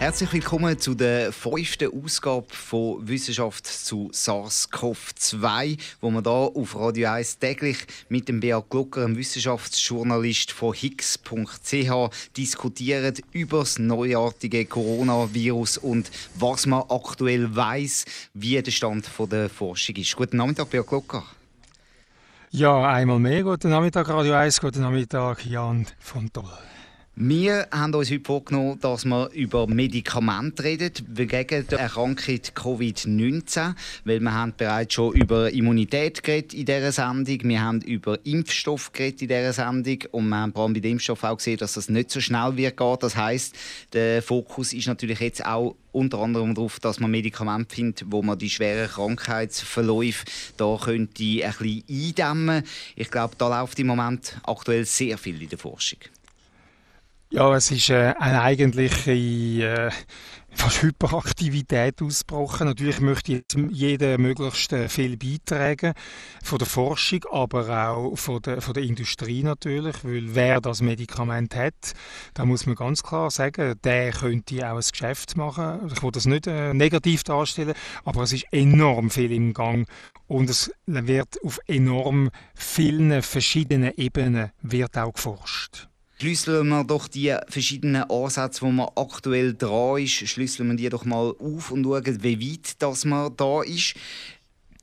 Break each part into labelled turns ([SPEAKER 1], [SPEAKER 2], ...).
[SPEAKER 1] Herzlich willkommen zu der fünften Ausgabe von Wissenschaft zu SARS-CoV-2, wo wir hier auf Radio 1 täglich mit dem Beat Glucker, einem Wissenschaftsjournalist von Higgs.ch, diskutieren über das neuartige Coronavirus und was man aktuell weiß, wie der Stand der Forschung ist. Guten Nachmittag, Beat Glucker.
[SPEAKER 2] Ja, einmal mehr. Guten Nachmittag, Radio 1. Guten Nachmittag, Jan von Doll.
[SPEAKER 1] Wir haben uns heute vorgenommen, dass wir über Medikamente reden gegen die Erkrankung Covid-19, weil wir haben bereits schon über Immunität geredet in dieser Sendung, wir haben über Impfstoff geredet in dieser Sendung und wir haben vor allem bei dem Impfstoff auch gesehen, dass das nicht so schnell wird gehen. Das heißt, der Fokus ist natürlich jetzt auch unter anderem darauf, dass man Medikamente findet, wo man die schweren Krankheitsverläufe da könnte ein bisschen eindämmen. Ich glaube, da läuft im Moment aktuell sehr viel in der Forschung.
[SPEAKER 2] Ja, es ist äh, eine eigentliche äh, Hyperaktivität ausgebrochen. Natürlich möchte jetzt jeder möglichst viel beitragen von der Forschung, aber auch von der, von der Industrie natürlich, weil wer das Medikament hat, da muss man ganz klar sagen, der könnte auch ein Geschäft machen. Ich will das nicht äh, negativ darstellen, aber es ist enorm viel im Gang und es wird auf enorm vielen verschiedenen Ebenen wird auch geforscht.
[SPEAKER 1] Schlüsseln wir doch die verschiedenen Ansätze, wo man aktuell dran ist, schlüsseln wir die doch mal auf und schauen, wie weit das man da ist.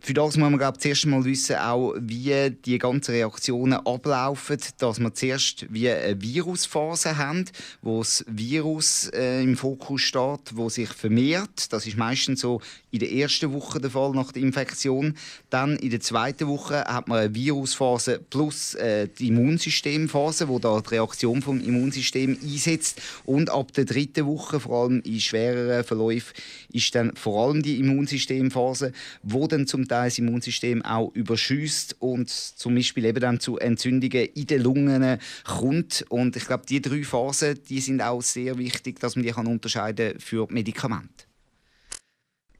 [SPEAKER 1] Für das muss man glaube zuerst einmal wissen, auch, wie die ganzen Reaktionen ablaufen, dass wir zuerst wie eine Virusphase haben, wo das Virus äh, im Fokus steht, wo sich vermehrt. Das ist meistens so in der ersten Woche der Fall nach der Infektion. Dann in der zweiten Woche hat man eine Virusphase plus äh, die Immunsystemphase, wo da die Reaktion vom Immunsystem einsetzt. Und ab der dritten Woche, vor allem in schwereren Verläufen, ist dann vor allem die Immunsystemphase, wo dann zum Teil das Immunsystem auch überschüsst und zum Beispiel eben dann zu Entzündungen in den Lungen kommt. Und ich glaube, die drei Phasen, die sind auch sehr wichtig, dass man die kann unterscheiden für Medikamente.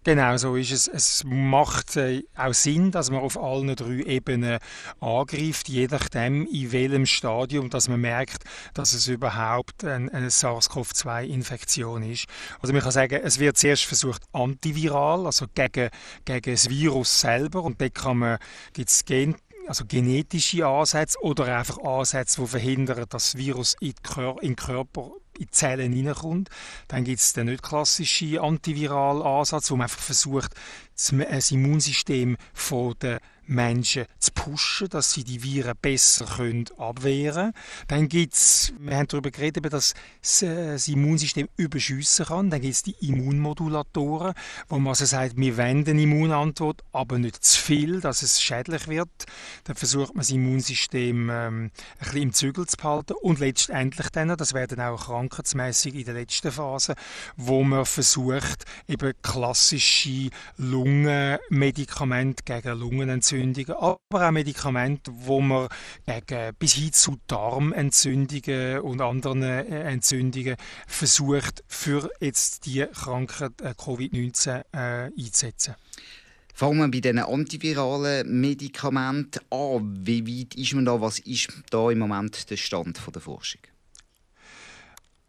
[SPEAKER 2] Genau, so ist es. Es macht äh, auch Sinn, dass man auf allen drei Ebenen angreift, je nachdem, in welchem Stadium, dass man merkt, dass es überhaupt ein, eine SARS-CoV-2-Infektion ist. Also man kann sagen, es wird zuerst versucht antiviral, also gegen, gegen das Virus selber, und dort kann man, gibt's Gen also genetische Ansätze oder einfach Ansätze, die verhindern, dass das Virus in den Körper in die Zellen hineinkommt. Dann gibt es den nicht klassischen antiviralen Ansatz, wo man einfach versucht, das Immunsystem von der Menschen zu pushen, dass sie die Viren besser können abwehren können. Dann gibt es, wir haben darüber geredet, dass das Immunsystem überschiessen kann. Dann gibt es die Immunmodulatoren, wo man also sagt, wir wenden Immunantwort, aber nicht zu viel, dass es schädlich wird. Dann versucht man das Immunsystem ähm, ein bisschen im Zügel zu behalten. Und letztendlich dann, das werden auch krankheitsmäßig in der letzten Phase, wo man versucht, eben klassische Lungenmedikamente gegen Lungenentzündung Entzündungen, aber auch Medikamente, wo man gegen, bis hin zu Darmentzündungen und anderen äh, Entzündungen versucht, für jetzt die Krankheit äh, Covid-19 äh, einzusetzen.
[SPEAKER 1] Fangen wir bei diesen antiviralen Medikamenten an. Wie weit ist man da? Was ist da im Moment der Stand der Forschung?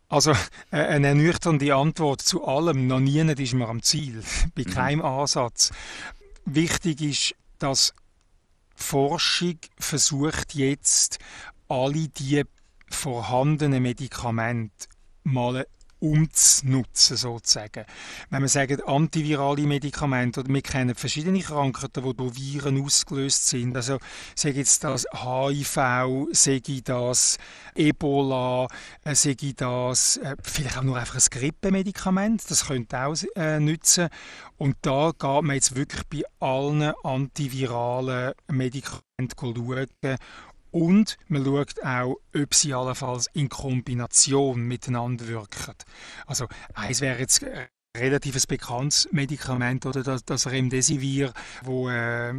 [SPEAKER 2] Also eine ernüchternde Antwort zu allem. Noch nie ist man am Ziel, bei mhm. keinem Ansatz. Wichtig ist, dass Forschung versucht jetzt alle die vorhandenen Medikamente mal umzunutzen, sozusagen. Wenn wir sagen, antivirale Medikamente, oder wir kennen verschiedene Krankheiten, die durch Viren ausgelöst sind, also sage jetzt das HIV, sage das Ebola, äh, sage das äh, vielleicht auch nur einfach ein Grippemedikament, das könnte auch äh, nützen. Und da geht man jetzt wirklich bei allen antiviralen Medikamenten schauen und man schaut auch, ob sie allenfalls in Kombination miteinander wirken. Also eins wäre jetzt relativ bekanntes Medikament oder das, das Remdesivir, wo äh,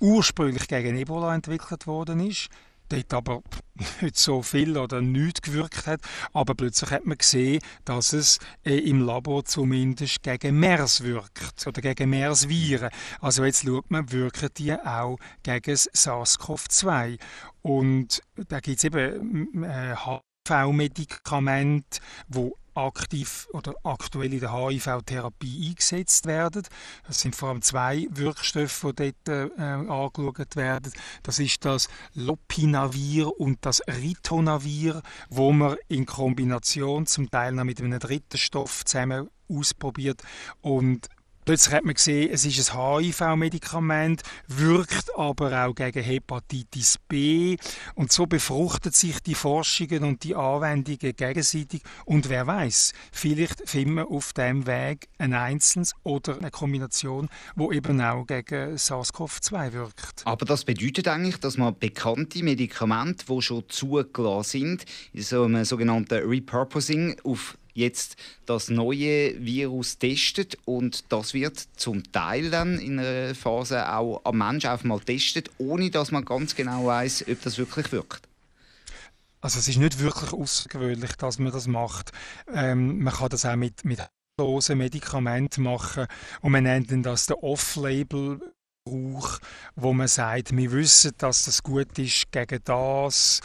[SPEAKER 2] ursprünglich gegen Ebola entwickelt worden ist dort aber nicht so viel oder nichts gewirkt hat. Aber plötzlich hat man gesehen, dass es äh, im Labor zumindest gegen MERS wirkt oder gegen MERS-Viren. Also jetzt schaut man, wirken die auch gegen SARS-CoV-2. Und da gibt es eben äh, HIV-Medikamente, die aktiv oder aktuell in der HIV-Therapie eingesetzt werden. Das sind vor allem zwei Wirkstoffe, die dort äh, angeschaut werden. Das ist das Lopinavir und das Ritonavir, wo man in Kombination zum Teil noch mit einem dritten Stoff zusammen ausprobiert und Plötzlich hat man gesehen, es ist ein HIV-Medikament, wirkt aber auch gegen Hepatitis B. Und so befruchten sich die Forschungen und die Anwendungen gegenseitig. Und wer weiß, vielleicht finden wir auf dem Weg ein einzelnes oder eine Kombination, wo eben auch gegen SARS-CoV-2 wirkt.
[SPEAKER 1] Aber das bedeutet eigentlich, dass man bekannte Medikamente, die schon zugelassen sind, in so einem sogenannten Repurposing auf jetzt das neue Virus testet und das wird zum Teil dann in einer Phase auch am Menschen einfach mal testet, ohne dass man ganz genau weiß, ob das wirklich wirkt.
[SPEAKER 2] Also es ist nicht wirklich außergewöhnlich, dass man das macht. Ähm, man kann das auch mit, mit losen Medikamenten machen und man nennt das den Off-Label Brauch, wo man sagt, wir wissen, dass das gut ist gegen das,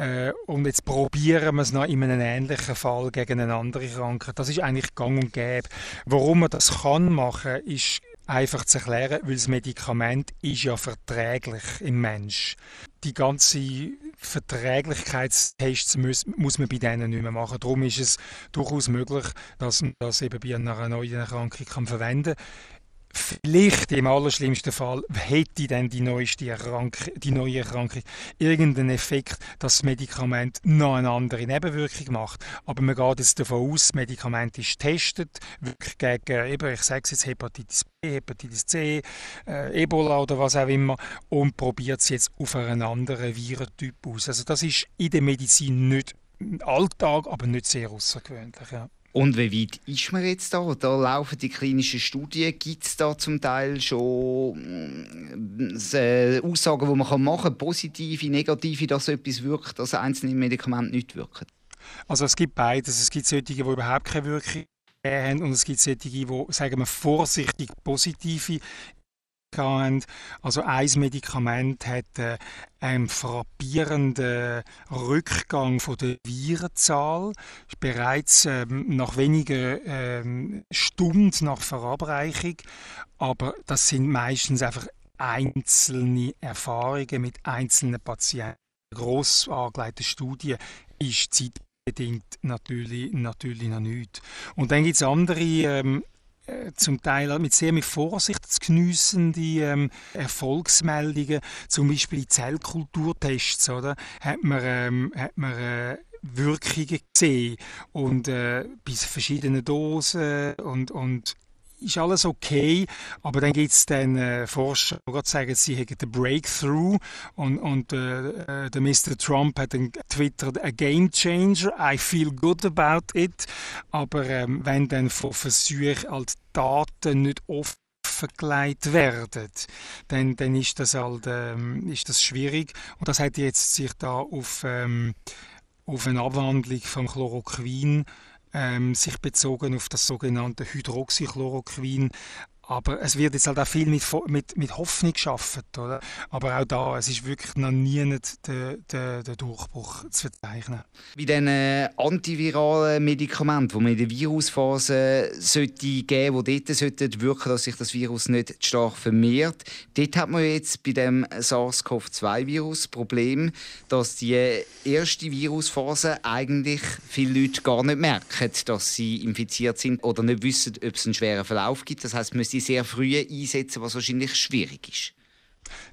[SPEAKER 2] äh, und jetzt probieren wir es noch in einem ähnlichen Fall gegen eine andere Krankheit. Das ist eigentlich gang und gäbe. Warum man das kann machen, ist einfach zu erklären, weil das Medikament ist ja verträglich im Mensch. Die ganze Verträglichkeitstests muss, muss man bei denen nicht mehr machen. Darum ist es durchaus möglich, dass man das eben bei einer neuen Erkrankung kann verwenden kann. Vielleicht im allerschlimmsten Fall hätte dann die, neueste die neue Erkrankung irgendeinen Effekt, dass das Medikament noch eine andere Nebenwirkung macht. Aber man geht jetzt davon aus, das Medikament ist getestet, wirklich gegen, ich sage jetzt, Hepatitis B, Hepatitis C, äh, Ebola oder was auch immer und probiert es jetzt auf einen anderen Virentyp aus. Also das ist in der Medizin nicht Alltag, aber nicht sehr außergewöhnlich. Ja.
[SPEAKER 1] Und wie weit ist man jetzt da? Da laufen die klinischen Studien. Gibt es da zum Teil schon äh, Aussagen, die man machen kann, positive, negative, dass etwas wirkt, dass einzelne Medikamente nicht wirken?
[SPEAKER 2] Also es gibt beides. Es gibt solche, die überhaupt keine Wirkung haben und es gibt solche, die, sagen wir, vorsichtig positive hatten. Also ein Medikament hat äh, einen frappierenden Rückgang von der Virenzahl. Bereits ähm, nach wenigen ähm, Stunden nach Verabreichung. Aber das sind meistens einfach einzelne Erfahrungen mit einzelnen Patienten. Gross angelegte Studie ist zeitbedingt natürlich, natürlich noch nicht. Und dann gibt es andere ähm, äh, zum Teil mit sehr mit Vorsicht zu geniessen, die ähm, Erfolgsmeldungen, zum Beispiel die Zellkulturtests, oder? Hat man, ähm, hat man äh, Wirkungen gesehen und äh, bei verschiedenen Dosen und, und ist alles okay, aber dann gibt es dann äh, Forscher, die sagen, sie hätten den Breakthrough und, und äh, äh der Mr. Trump hat dann twittert, a game changer, I feel good about it, aber ähm, wenn dann von Versuchen als Daten nicht offen offengelegt werden, dann, dann ist das halt ähm, ist das schwierig und das hat jetzt sich da auf, ähm, auf eine Abwandlung von Chloroquin ähm, sich bezogen auf das sogenannte Hydroxychloroquin aber es wird jetzt halt auch viel mit, mit, mit Hoffnung geschaffen, oder? Aber auch da, es ist wirklich noch nie der, der, der Durchbruch zu verzeichnen.
[SPEAKER 1] Bei diesen antiviralen Medikamenten, die man in der Virusphase sollte geben die dort sollten wirken, dass sich das Virus nicht stark vermehrt. Dort hat man jetzt bei dem SARS-CoV-2-Virus das Problem, dass die erste Virusphase eigentlich viele Leute gar nicht merken, dass sie infiziert sind oder nicht wissen, ob es einen schweren Verlauf gibt. Das heißt, die sehr früh einsetzen, was wahrscheinlich schwierig ist.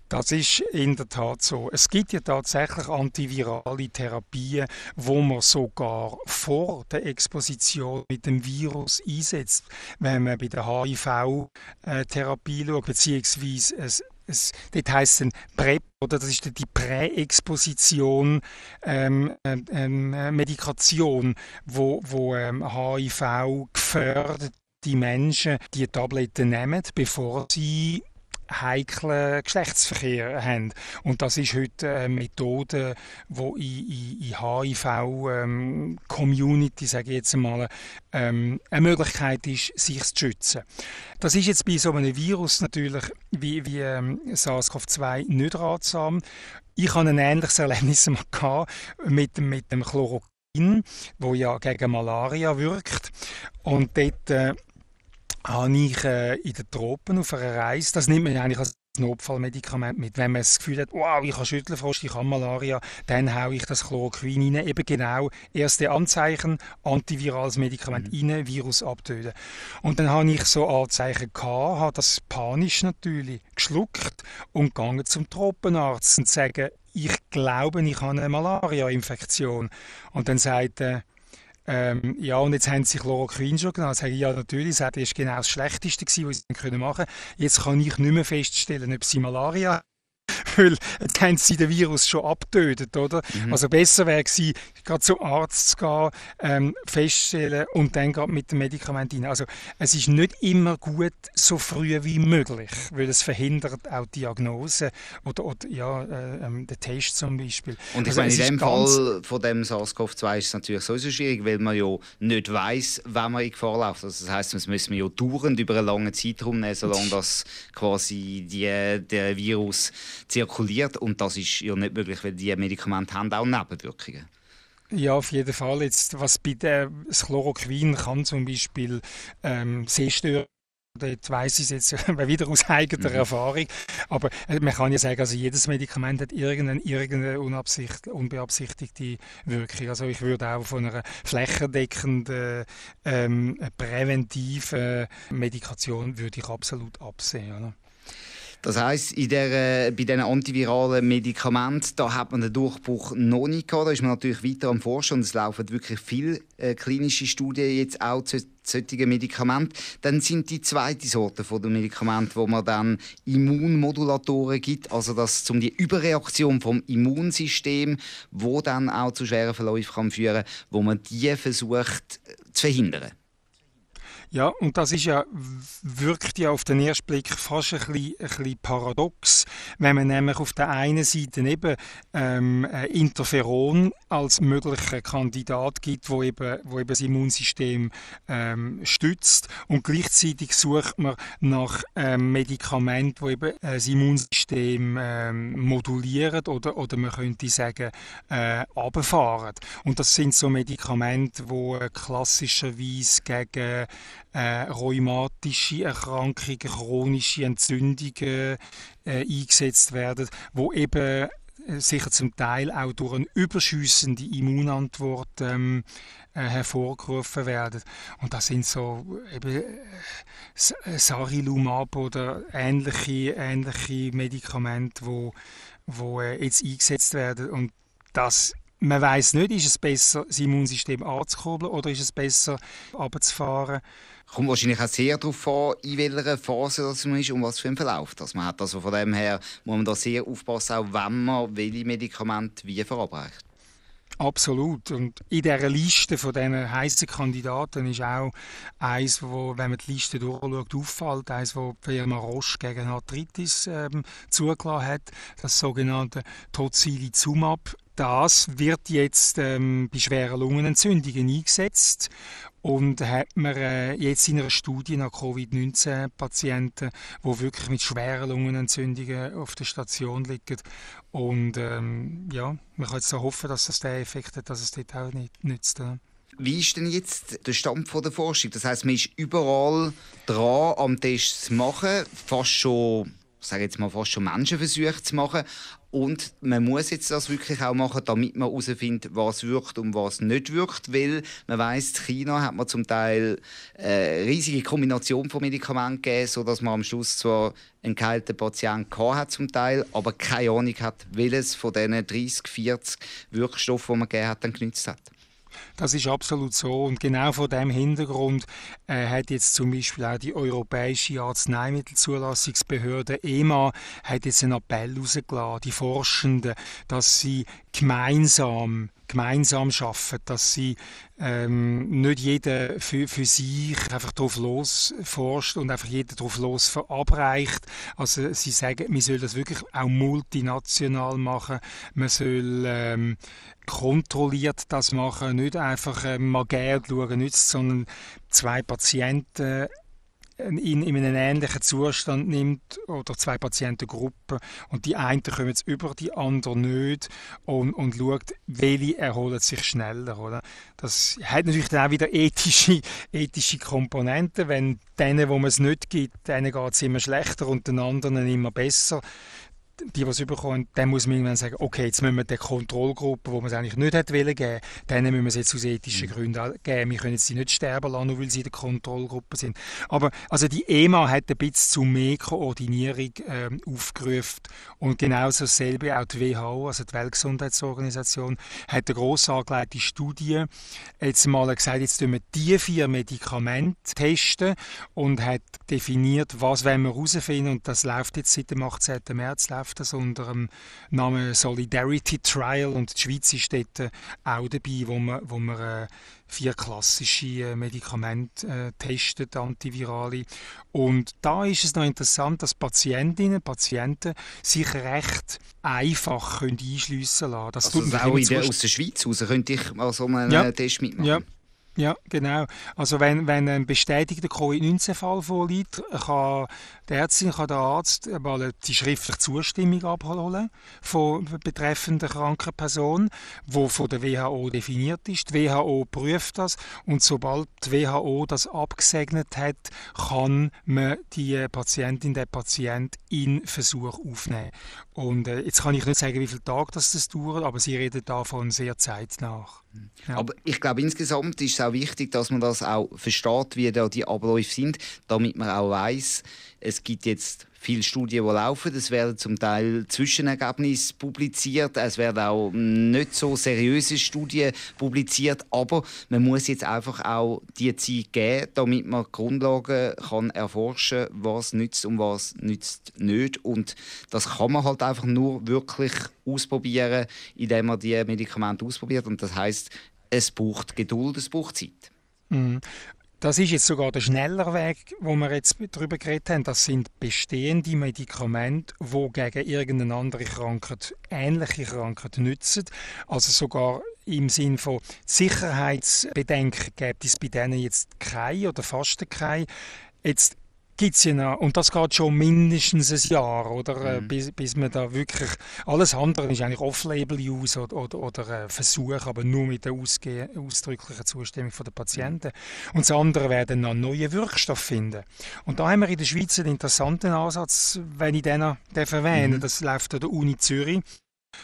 [SPEAKER 2] Das ist in der Tat so. Es gibt ja tatsächlich antivirale Therapien, wo man sogar vor der Exposition mit dem Virus einsetzt. Wenn man bei der HIV-Therapie schaut, beziehungsweise es es, dort heisst es PrEP, oder das ist die Präexposition ähm, ähm, äh, Medikation, wo, wo ähm, HIV gefördert die Menschen die Tabletten nehmen, bevor sie heiklen Geschlechtsverkehr haben. Und das ist heute eine Methode, die in, HIV-Community, ähm, sage ich jetzt einmal, ähm, eine Möglichkeit ist, sich zu schützen. Das ist jetzt bei so einem Virus natürlich wie, wie ähm, SARS-CoV-2 nicht ratsam. Ich hatte ein ähnliches Erlebnis mit, mit dem Chloroquin, wo ja gegen Malaria wirkt. Und dort äh, habe ich äh, in den Tropen auf einer Reise, das nimmt man eigentlich als Notfallmedikament mit. Wenn man das Gefühl hat, wow, ich habe Schüttelfrost, ich habe Malaria, dann haue ich das Chloroquin rein. Eben genau, erste Anzeichen, antivirales Medikament mhm. rein, Virus abtöten. Und dann habe ich so Anzeichen gehabt, habe das panisch natürlich geschluckt und gegangen zum Tropenarzt und sagen, ich glaube, ich habe eine Malaria-Infektion. Und dann sagt er, ähm, ja, und jetzt haben sie Chloroquin schon genommen. Sagen, ja, natürlich, das war genau das Schlechteste, was sie machen können. Jetzt kann ich nicht mehr feststellen, ob sie Malaria weil haben sie den Virus schon abgetötet, oder? Mhm. Also besser wäre gewesen, gerade zum Arzt zu gehen, ähm, feststellen und dann gerade mit dem Medikament rein. Also es ist nicht immer gut, so früh wie möglich, weil es verhindert auch Diagnose oder, oder ja, äh, ähm, den Test zum Beispiel.
[SPEAKER 1] Und ich
[SPEAKER 2] also,
[SPEAKER 1] meine, in dem Fall von dem SARS-CoV-2 ist es natürlich sowieso schwierig, weil man ja nicht weiß, wann man in Gefahr läuft. Also das heißt, das müssen wir ja dauernd über einen langen Zeitraum nehmen, solange das quasi die, der Virus zirkuliert und das ist ja nicht möglich, weil die Medikamente haben auch Nebenwirkungen.
[SPEAKER 2] Ja, auf jeden Fall. Jetzt, was bei der, das Chloroquin kann zum Beispiel ähm, Sehstörungen Dort weiss ich es jetzt wieder aus eigener mhm. Erfahrung. Aber äh, man kann ja sagen, also jedes Medikament hat irgendeine, irgendeine unbeabsichtigte Wirkung. Also ich würde auch von einer flächendeckenden ähm, präventiven Medikation würde ich absolut absehen. Oder?
[SPEAKER 1] Das heisst, in der, bei diesen antiviralen Medikamenten da hat man den Durchbruch noch nicht gehabt. Da ist man natürlich weiter am Forschen und es laufen wirklich viele äh, klinische Studien jetzt auch zu solchen Medikamenten. Dann sind die zweite Sorte von den Medikamenten, wo man dann Immunmodulatoren gibt, also das um die Überreaktion vom Immunsystem, wo dann auch zu schweren Verläufen kann führen, wo man die versucht äh, zu verhindern.
[SPEAKER 2] Ja, und das ist ja, wirkt ja auf den ersten Blick fast ein bisschen, ein bisschen paradox, wenn man nämlich auf der einen Seite eben ähm, Interferon als möglicher Kandidat gibt, wo eben, wo eben das Immunsystem ähm, stützt und gleichzeitig sucht man nach ähm, Medikamenten, wo eben äh, das Immunsystem ähm, modulieren oder, oder man könnte sagen, äh, runterfahren. Und das sind so Medikamente, die äh, klassischerweise gegen äh, rheumatische Erkrankungen, chronische Entzündungen äh, eingesetzt werden, wo eben äh, sicher zum Teil auch durch eine überschüssende Immunantwort ähm, äh, hervorgerufen werden. Und das sind so eben äh, Sarilumab oder ähnliche, ähnliche Medikamente, wo, wo äh, jetzt eingesetzt werden. Und das man weiß nicht, ist es besser, das Immunsystem anzukurbeln oder ist es besser, abzufahren
[SPEAKER 1] kommt wahrscheinlich auch sehr darauf an, in welcher Phase das man ist und was für einen Verlauf das man hat. Also von dem her muss man da sehr aufpassen, auch wenn man welche Medikamente wie verabreicht.
[SPEAKER 2] Absolut. Und in dieser Liste von diesen heißen Kandidaten ist auch eins, wo, wenn man die Liste durchschaut, auffällt, eins, wo die Firma Roche gegen Arthritis ähm, zugelassen hat, das sogenannte Tocilizumab. Das wird jetzt ähm, bei schweren Lungenentzündungen eingesetzt und hat man äh, jetzt in einer Studie nach Covid-19-Patienten, die wirklich mit schweren Lungenentzündungen auf der Station liegen. Und ähm, ja, man kann jetzt so hoffen, dass das der Effekt hat, dass es dort auch nicht nützt.
[SPEAKER 1] Wie ist denn jetzt der Stand der Forschung? Das heißt, man ist überall dran, am Test zu machen, fast schon sage jetzt mal fast schon Menschenversuche zu machen. Und man muss jetzt das wirklich auch machen, damit man herausfindet, was wirkt und was nicht wirkt. Weil man weiß, in China hat man zum Teil eine riesige Kombination von Medikamenten gegeben, sodass man am Schluss zwar einen geheilten Patienten hat zum Teil, aber keine Ahnung hat, welches von diesen 30, 40 Wirkstoffen, die man gegeben hat, dann genützt hat.
[SPEAKER 2] Das ist absolut so. Und genau vor dem Hintergrund äh, hat jetzt zum Beispiel auch die Europäische Arzneimittelzulassungsbehörde EMA hat jetzt einen Appell herausgelassen, die Forschenden, dass sie gemeinsam gemeinsam arbeiten, dass sie ähm, nicht jeder für, für sich einfach drauf los forscht und einfach jeder drauf los verabreicht. Also sie sagen, man soll das wirklich auch multinational machen. Man soll ähm, kontrolliert das machen, nicht einfach ähm, mal Geld schauen nützt, sondern zwei Patienten in, in einem ähnlichen Zustand nimmt oder zwei Patientengruppen und die einen kommen jetzt über die anderen nicht und, und schaut, welche erholen sich schneller. Oder? Das hat natürlich dann auch wieder ethische, ethische Komponenten, wenn denen, wo man es nicht gibt, denen geht es immer schlechter und den anderen immer besser die, die es bekommen, dann muss man irgendwann sagen, okay, jetzt müssen wir der Kontrollgruppe, wo man es eigentlich nicht hätte wollen geben, denen müssen wir es jetzt aus ethischen mhm. Gründen geben. Wir können jetzt sie nicht sterben lassen, nur weil sie in der Kontrollgruppe sind. Aber also die EMA hat ein bisschen zu mehr Koordinierung ähm, aufgerufen und genauso dasselbe auch die WHO, also die Weltgesundheitsorganisation, hat eine gross angelegte Studie jetzt mal gesagt, jetzt tun wir die vier Medikamente testen und hat definiert, was wollen wir herausfinden und das läuft jetzt seit dem 18. März, läuft läuft das unter dem Namen Solidarity Trial und die Schweiz ist dort äh, auch dabei, wo man, wo man äh, vier klassische äh, Medikamente testet, antivirale. Und da ist es noch interessant, dass Patientinnen und Patienten sich recht einfach können einschliessen lassen.
[SPEAKER 1] Das also tut auch der, aus der Schweiz raus könnte ich mal so einen ja. Test mitmachen?
[SPEAKER 2] Ja. Ja, genau. Also wenn, wenn ein bestätigter Covid-19-Fall vorliegt, kann die Ärztin, kann der Arzt mal die schriftliche Zustimmung abholen von betreffender kranken Person, wo von der WHO definiert ist. Die WHO prüft das und sobald die WHO das abgesegnet hat, kann man die Patientin, der Patient in Versuch aufnehmen. Und äh, jetzt kann ich nicht sagen, wie viele Tage das, das dauert, aber sie reden davon sehr zeitnah.
[SPEAKER 1] Ja. Aber ich glaube, insgesamt ist es auch wichtig, dass man das auch versteht, wie da die Abläufe sind, damit man auch weiß, es gibt jetzt viele Studien, die laufen. Es werden zum Teil Zwischenergebnisse publiziert. Es werden auch nicht so seriöse Studien publiziert. Aber man muss jetzt einfach auch die Zeit geben, damit man Grundlagen kann erforschen kann, was nützt und was nützt nicht. Und das kann man halt einfach nur wirklich ausprobieren, indem man die Medikamente ausprobiert. Und das heißt, es braucht Geduld, es braucht Zeit.
[SPEAKER 2] Das ist jetzt sogar der schneller Weg, wo wir jetzt darüber geredet haben. Das sind bestehende Medikamente, die gegen irgendeine andere Krankheit, ähnliche Krankheit nützen. Also sogar im Sinn von Sicherheitsbedenken gibt es bei denen jetzt keine oder fast keine. Jetzt gibt's ja noch, und das geht schon mindestens ein Jahr, oder? Äh, mhm. Bis, bis man da wirklich, alles andere ist eigentlich Off-Label-Use oder, oder, oder äh, Versuch, aber nur mit der ausdrücklichen Zustimmung der Patienten. Und das andere werden noch neue Wirkstoff finden. Und da haben wir in der Schweiz einen interessanten Ansatz, wenn ich den erwähne. Mhm. Das läuft an der Uni Zürich.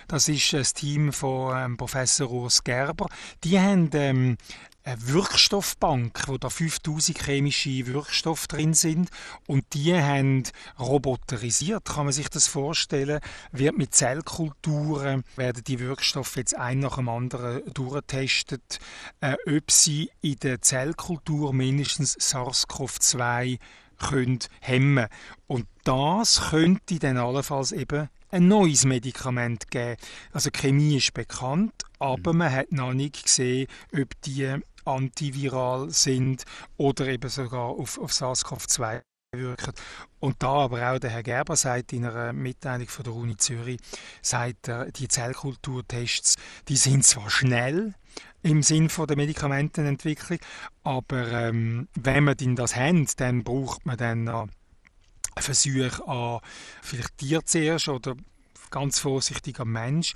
[SPEAKER 2] Das ist das Team von ähm, Professor Urs Gerber. Die haben ähm, eine Wirkstoffbank, wo da 5000 chemische Wirkstoffe drin sind und die haben roboterisiert, kann man sich das vorstellen, wird mit Zellkulturen werden die Wirkstoffe jetzt ein nach dem anderen durchgetestet, äh, ob sie in der Zellkultur mindestens SARS-CoV-2 können hemmen und das könnte dann allenfalls eben ein neues Medikament geben. Also Chemie ist bekannt, aber mhm. man hat noch nicht gesehen, ob die antiviral sind oder eben sogar auf, auf SARS-CoV-2 wirken. Und da aber auch der Herr Gerber sagt in einer Mitteilung von der Uni Zürich, sagt er, die Zellkulturtests, die sind zwar schnell im Sinn von der Medikamentenentwicklung, aber ähm, wenn man denn das hat, dann braucht man dann noch Versuche an vielleicht Tier zuerst oder ganz vorsichtig am Mensch.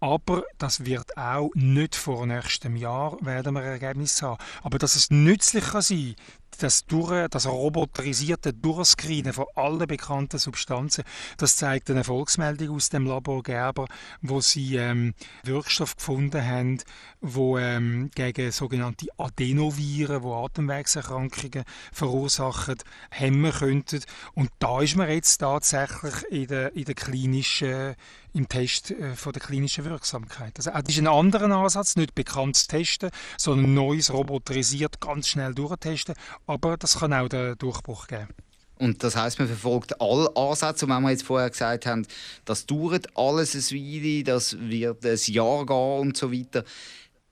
[SPEAKER 2] Aber das wird auch nicht vor nächstem Jahr werden wir Ergebnisse haben. Aber dass es nützlich kann sein das, durch, das roboterisierte Durchscreenen von allen bekannten Substanzen, das zeigt eine Erfolgsmeldung aus dem Labor Gerber, wo sie ähm, Wirkstoff gefunden haben, wo ähm, gegen sogenannte Adenoviren, wo Atemwegserkrankungen verursachen, hemmen könnten. Und da ist man jetzt tatsächlich in der, in der klinischen im Test äh, von der klinischen Wirksamkeit. Also das ist ein anderer Ansatz, nicht bekannt zu testen, sondern neues roboterisiert ganz schnell durchtesten, aber das kann auch den Durchbruch geben.
[SPEAKER 1] Und das heißt, man verfolgt alle Ansätze. Und wenn wir jetzt vorher gesagt haben, das dauert alles ein Weile, das wird ein Jahr gehen und so weiter.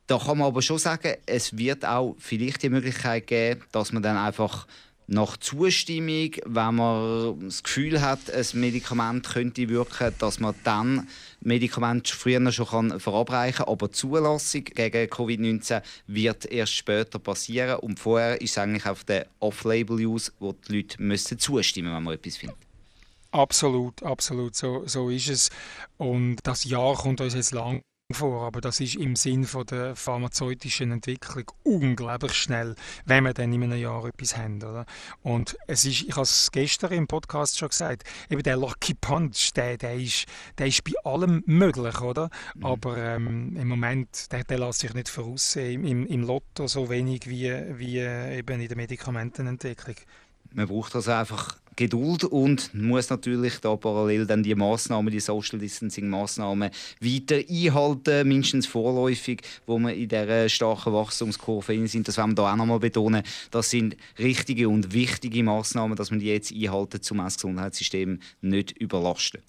[SPEAKER 1] Da kann man aber schon sagen, es wird auch vielleicht die Möglichkeit geben, dass man dann einfach nach Zustimmung, wenn man das Gefühl hat, ein Medikament könnte wirken, dass man dann Medikament früher schon kann verabreichen kann. Aber die Zulassung gegen Covid-19 wird erst später passieren. Und vorher ist es eigentlich auf der Off-Label-Use, wo die Leute müssen zustimmen müssen, wenn man etwas findet.
[SPEAKER 2] Absolut, absolut, so, so ist es. Und das Jahr kommt uns jetzt lang vor, aber das ist im Sinn von der pharmazeutischen Entwicklung unglaublich schnell, wenn wir dann in einem Jahr etwas haben. Oder? Und es ist, ich habe es gestern im Podcast schon gesagt, eben der Lucky Punch, der, der, ist, der ist bei allem möglich, oder? Mhm. Aber ähm, im Moment, der, der lässt sich nicht voraussehen, im, im Lotto so wenig wie, wie äh, eben in der Medikamentenentwicklung.
[SPEAKER 1] Man braucht also einfach Geduld und muss natürlich da parallel dann die Maßnahmen, die Social Distancing Maßnahmen weiter einhalten, mindestens vorläufig, wo wir in dieser starken Wachstumskurve sind. Das wollen wir da auch nochmal betonen. Das sind richtige und wichtige Maßnahmen, dass man die jetzt einhalten, um das Gesundheitssystem nicht überlasten.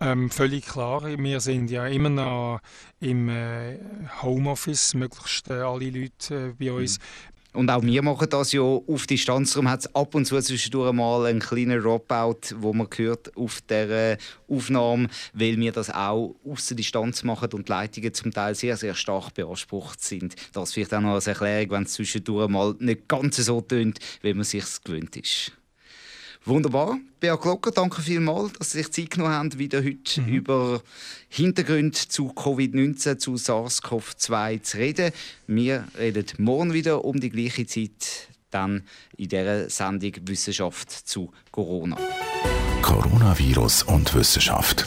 [SPEAKER 2] Ähm, völlig klar. Wir sind ja immer noch im äh, Homeoffice, möglichst äh, alle Leute äh, bei uns. Mhm.
[SPEAKER 1] Und auch wir machen das ja auf Distanz. Darum hat es ab und zu zwischendurch mal einen kleinen Dropout, wo man hört auf der Aufnahme, weil wir das auch aus der Distanz machen und die Leitungen zum Teil sehr, sehr stark beansprucht sind. Das vielleicht auch noch als Erklärung, wenn es zwischendurch mal nicht ganz so tönt, wie man sich gewöhnt ist. Wunderbar. Bea Glocker, danke vielmals, dass Sie sich Zeit genommen haben, wieder heute mhm. über Hintergründe zu Covid-19, zu SARS-CoV-2 zu reden. Wir reden morgen wieder um die gleiche Zeit, dann in dieser Sendung Wissenschaft zu Corona.
[SPEAKER 3] Coronavirus und Wissenschaft.